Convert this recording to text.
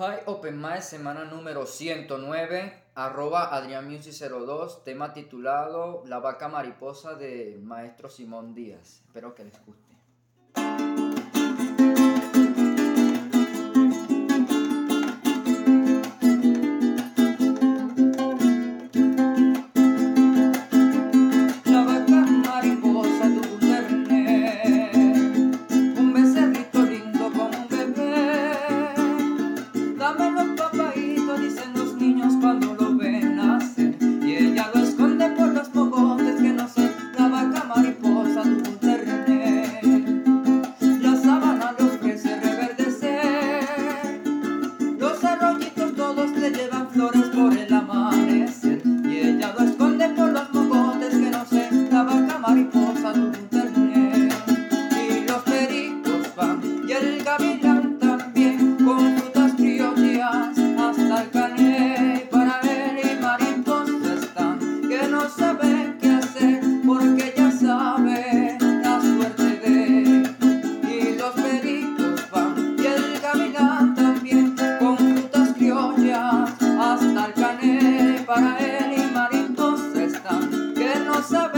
Hi Open Mind, semana número 109, arroba AdriánMusic02, tema titulado La vaca mariposa de Maestro Simón Díaz. Espero que les guste. nossa